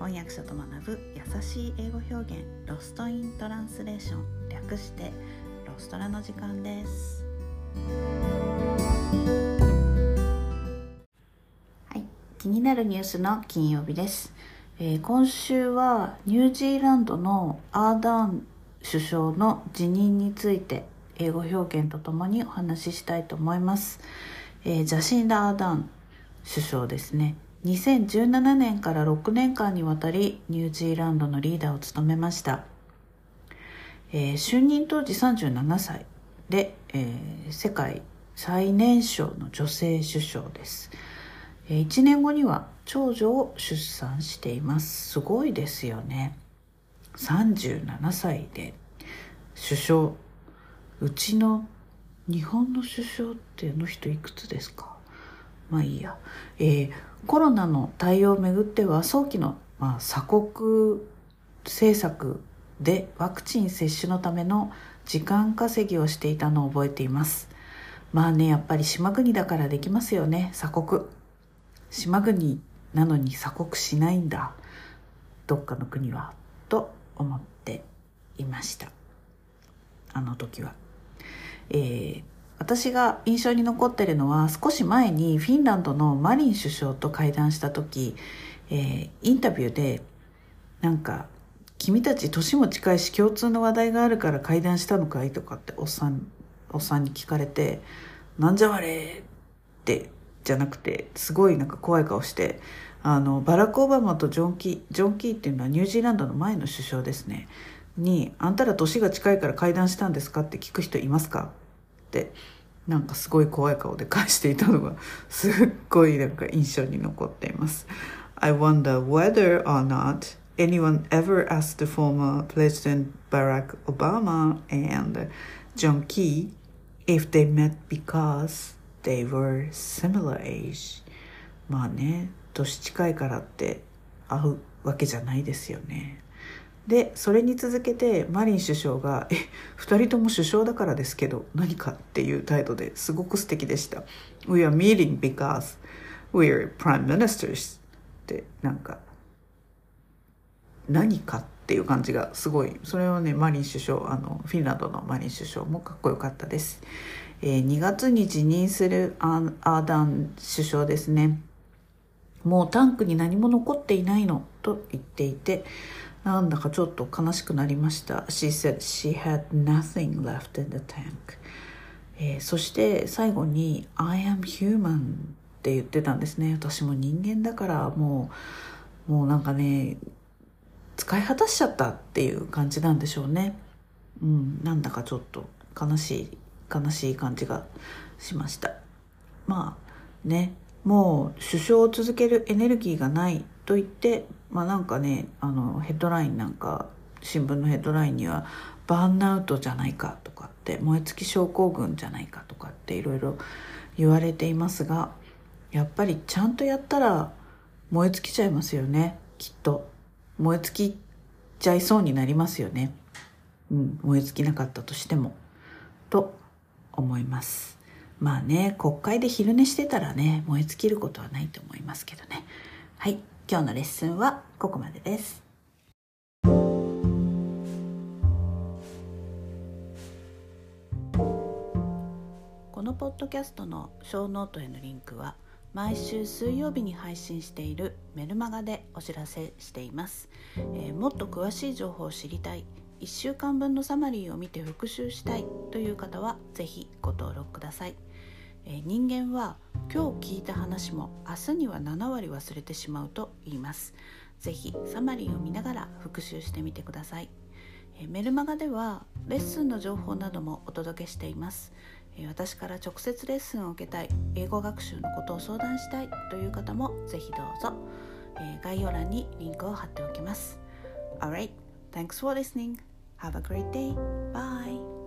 翻訳者と学ぶ優しい英語表現ロストイントランスレーション略してロストラの時間です。はい気になるニュースの金曜日です、えー今週はニュージーランドのアーダーン首相の辞任について英語表現とともにお話ししたいと思います、えージャシンダ・アーダーン首相ですね。2017年から6年間にわたりニュージーランドのリーダーを務めました、えー就任当時37歳で、えー世界最年少の女性首相です、え1年後には長女を出産しています。すごいですよね。37歳で首相。うちの日本の首相ってあの人いくつですか？まあいいや、えーコロナの対応をめぐっては早期の、まあ、鎖国政策でワクチン接種のための時間稼ぎをしていたのを覚えています。まあねやっぱり島国だからできますよね鎖国。島国なのに鎖国しないんだどっかの国はと思っていました。あの時は。えー私が印象に残ってるのは少し前にフィンランドのマリン首相と会談した時、えーインタビューでなんか「君たち年も近いし共通の話題があるから会談したのかい?」とかっておっさんおっさんに聞かれて「なんじゃわれ」ってじゃなくてすごいなんか怖い顔してあのバラク・オバマとジョン・キージョン・キーっていうのはニュージーランドの前の首相ですねに「あんたら年が近いから会談したんですか?」って聞く人いますかってなんかすごい怖い顔で返していたのがすっごいなんか印象に残っています。I wonder whether or not anyone ever asked the former President Barack Obama and John Key if they met because they were similar age. まあね、年近いからって会うわけじゃないですよね。でそれに続けてマリン首相が「え二人とも首相だからですけど何か?」っていう態度ですごく素敵でした「We are meeting because we are prime ministers」ってなんか何かっていう感じがすごい。それはねマリン首相あのフィンランドのマリン首相もかっこよかったです、えー2月に辞任するアーダン首相ですね。もうタンクに何も残っていないのと言っていてなんだかちょっと悲しくなりました。She said she had nothing left in the tank. えーそして最後に I am human って言ってたんですね。私も人間だからもう、もうなんかね、使い果たしちゃったっていう感じなんでしょうね。うん、なんだかちょっと悲しい、悲しい感じがしました。まあねもう首相を続けるエネルギーがないと言ってまあなんかねあのヘッドラインなんか新聞のヘッドラインにはバーンアウトじゃないかとかって燃え尽き症候群じゃないかとかっていろいろ言われていますがやっぱりちゃんとやったら燃え尽きちゃいますよねきっと。燃え尽きちゃいそうになりますよね。うん燃え尽きなかったとしても。と思います。まあね国会で昼寝してたらね燃え尽きることはないと思いますけどね。はい。今日のレッスンはここまでです。このポッドキャストのショーノートへのリンクは毎週水曜日に配信しているメルマガでお知らせしています、えーもっと詳しい情報を知りたい。1週間分のサマリーを見て復習したいという方はぜひご登録ください、え人間は今日聞いた話も明日には7割忘れてしまうと言いますぜひサマリーを見ながら復習してみてくださいえメルマガではレッスンの情報などもお届けしていますえ私から直接レッスンを受けたい英語学習のことを相談したいという方もぜひどうぞ、え概要欄にリンクを貼っておきます Alright, thanks for listening. Have a great day. Bye.